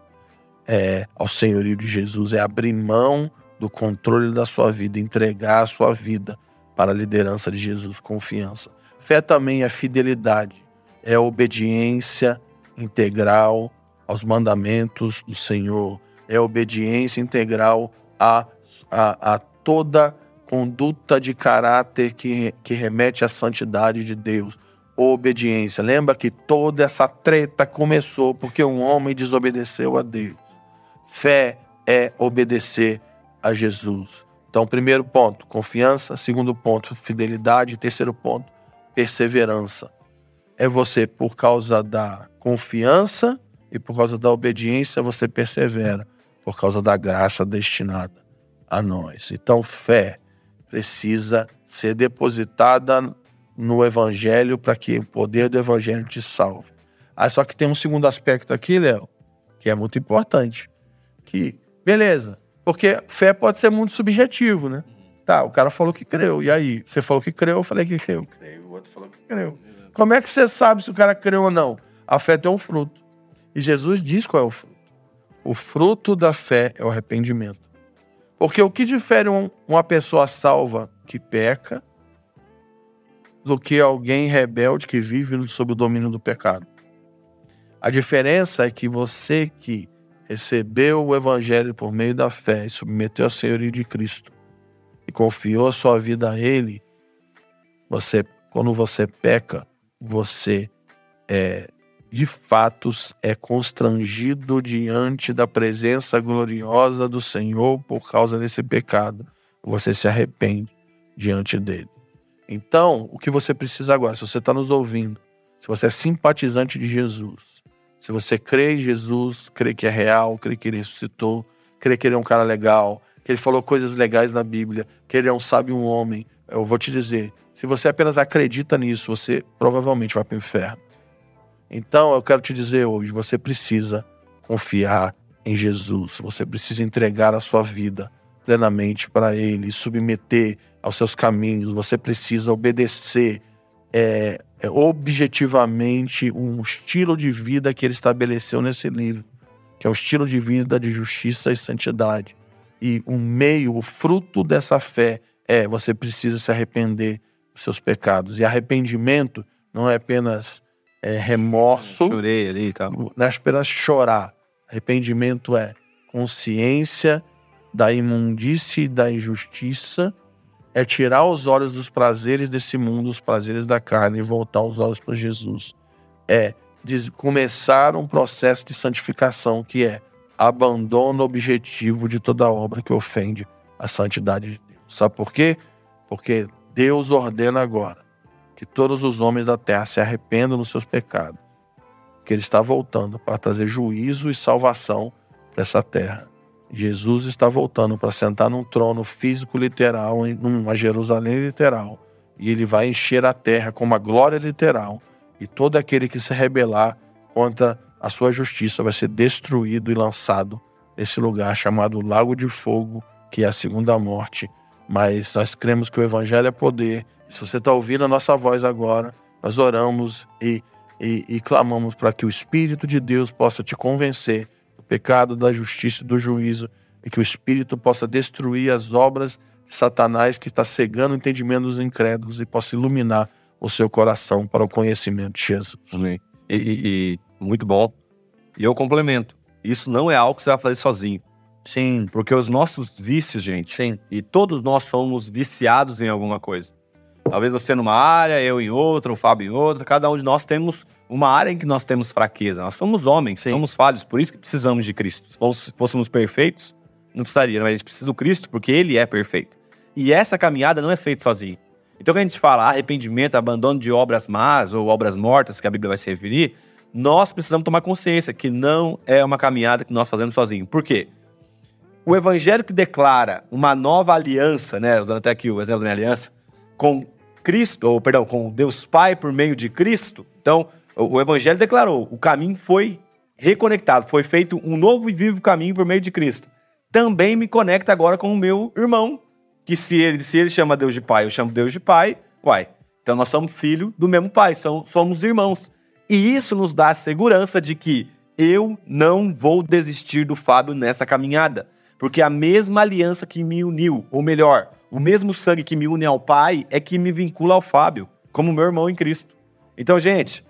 é, ao senhorio de Jesus, é abrir mão do controle da sua vida, entregar a sua vida para a liderança de Jesus, confiança. Fé também é fidelidade, é obediência integral aos mandamentos do Senhor, é obediência integral a, a, a toda conduta de caráter que, que remete à santidade de Deus. Obediência. Lembra que toda essa treta começou porque um homem desobedeceu a Deus. Fé é obedecer a Jesus. Então, primeiro ponto, confiança. Segundo ponto, fidelidade. Terceiro ponto, perseverança. É você, por causa da confiança e por causa da obediência, você persevera, por causa da graça destinada a nós. Então, fé precisa ser depositada no Evangelho para que o poder do Evangelho te salve. Aí só que tem um segundo aspecto aqui, Léo, que é muito importante. Que, beleza, porque fé pode ser muito subjetivo, né? Tá, o cara falou que creu. E aí? Você falou que creu, eu falei que creu. Creio, o outro falou que creu. Como é que você sabe se o cara creu ou não? A fé tem um fruto. E Jesus diz qual é o fruto. O fruto da fé é o arrependimento. Porque o que difere um, uma pessoa salva que peca do que alguém rebelde que vive sob o domínio do pecado? A diferença é que você que recebeu o evangelho por meio da fé e submeteu a senhoria de Cristo e confiou a sua vida a ele, você, quando você peca, você é de fatos é constrangido diante da presença gloriosa do Senhor por causa desse pecado. Você se arrepende diante dele. Então, o que você precisa agora, se você está nos ouvindo, se você é simpatizante de Jesus, se você crê em Jesus, crê que é real, crê que ele ressuscitou, crê que ele é um cara legal, que ele falou coisas legais na Bíblia, que ele é um sábio um homem, eu vou te dizer, se você apenas acredita nisso, você provavelmente vai para o inferno. Então, eu quero te dizer hoje, você precisa confiar em Jesus, você precisa entregar a sua vida plenamente para Ele, submeter aos seus caminhos, você precisa obedecer é, é, objetivamente um estilo de vida que ele estabeleceu nesse livro, que é o estilo de vida de justiça e santidade. E o meio, o fruto dessa fé é você precisa se arrepender dos seus pecados. E arrependimento não é apenas é, remorso. Chorei ali e tal. Não é apenas chorar. Arrependimento é consciência da imundície e da injustiça é tirar os olhos dos prazeres desse mundo, os prazeres da carne, e voltar os olhos para Jesus. É começar um processo de santificação que é abandono objetivo de toda obra que ofende a santidade de Deus. Sabe por quê? Porque Deus ordena agora que todos os homens da terra se arrependam dos seus pecados, que Ele está voltando para trazer juízo e salvação para essa terra. Jesus está voltando para sentar num trono físico literal, em uma Jerusalém literal, e ele vai encher a terra com uma glória literal, e todo aquele que se rebelar contra a sua justiça vai ser destruído e lançado nesse lugar chamado Lago de Fogo, que é a segunda morte. Mas nós cremos que o Evangelho é poder. Se você está ouvindo a nossa voz agora, nós oramos e, e, e clamamos para que o Espírito de Deus possa te convencer pecado, da justiça e do juízo, e que o Espírito possa destruir as obras de Satanás que está cegando o entendimento dos incrédulos e possa iluminar o seu coração para o conhecimento de Jesus. Amém. E, e, e muito bom. E eu complemento. Isso não é algo que você vai fazer sozinho. Sim. Porque os nossos vícios, gente, Sim. e todos nós somos viciados em alguma coisa. Talvez você numa área, eu em outra, o Fábio em outra. Cada um de nós temos uma área em que nós temos fraqueza. Nós somos homens, Sim. somos falhos, por isso que precisamos de Cristo. Se fôssemos perfeitos, não precisaria, mas a gente precisa do Cristo porque Ele é perfeito. E essa caminhada não é feita sozinho. Então, quando a gente fala arrependimento, abandono de obras más ou obras mortas, que a Bíblia vai se referir, nós precisamos tomar consciência que não é uma caminhada que nós fazemos sozinhos. Por quê? O evangelho que declara uma nova aliança, né, usando até aqui o exemplo da minha aliança, com Cristo, ou perdão, com Deus Pai por meio de Cristo. Então, o, Evangelho declarou: o caminho foi reconectado, foi feito um novo e vivo caminho por meio de Cristo. Também me conecta agora com o meu irmão, que se ele, se ele chama Deus de Pai, eu chamo Deus de Pai, uai. Então nós somos filho do mesmo Pai, somos irmãos. E isso nos dá a segurança de que eu não vou desistir do Fábio nessa caminhada. Porque a mesma aliança que me uniu, ou melhor, o mesmo sangue que me une ao Pai é que me vincula ao Fábio, como meu irmão em Cristo. Então, gente,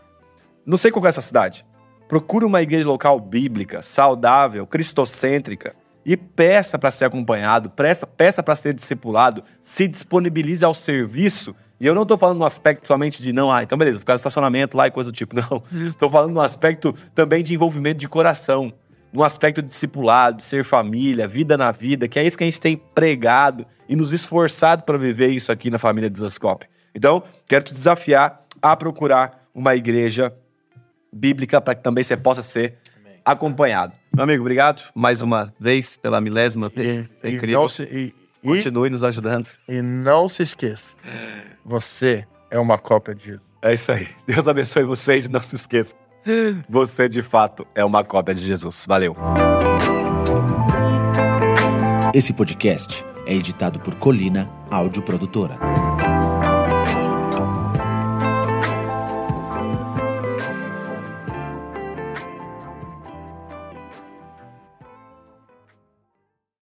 não sei qual é a sua cidade. Procure uma igreja local bíblica, saudável, cristocêntrica e peça para ser acompanhado, peça, peça para ser discipulado, se disponibilize ao serviço. E eu não estou falando no aspecto somente de, não, ah, então beleza, ficar no estacionamento lá e coisa do tipo. Não. Estou falando no aspecto também de envolvimento de coração, no aspecto de discipulado, de ser família, vida na vida, que é isso que a gente tem pregado e nos esforçado para viver isso aqui na família Desascope. Então, quero te desafiar a procurar uma igreja bíblica para que também você possa ser Amém. acompanhado. Meu amigo, obrigado mais uma vez pela milésima. E, é incrível. Se, e, Continue nos ajudando. E não se esqueça, você é uma cópia de Jesus. É isso aí. Deus abençoe vocês e não se esqueça. Você de fato é uma cópia de Jesus. Valeu. Esse podcast é editado por Colina Áudio Produtora.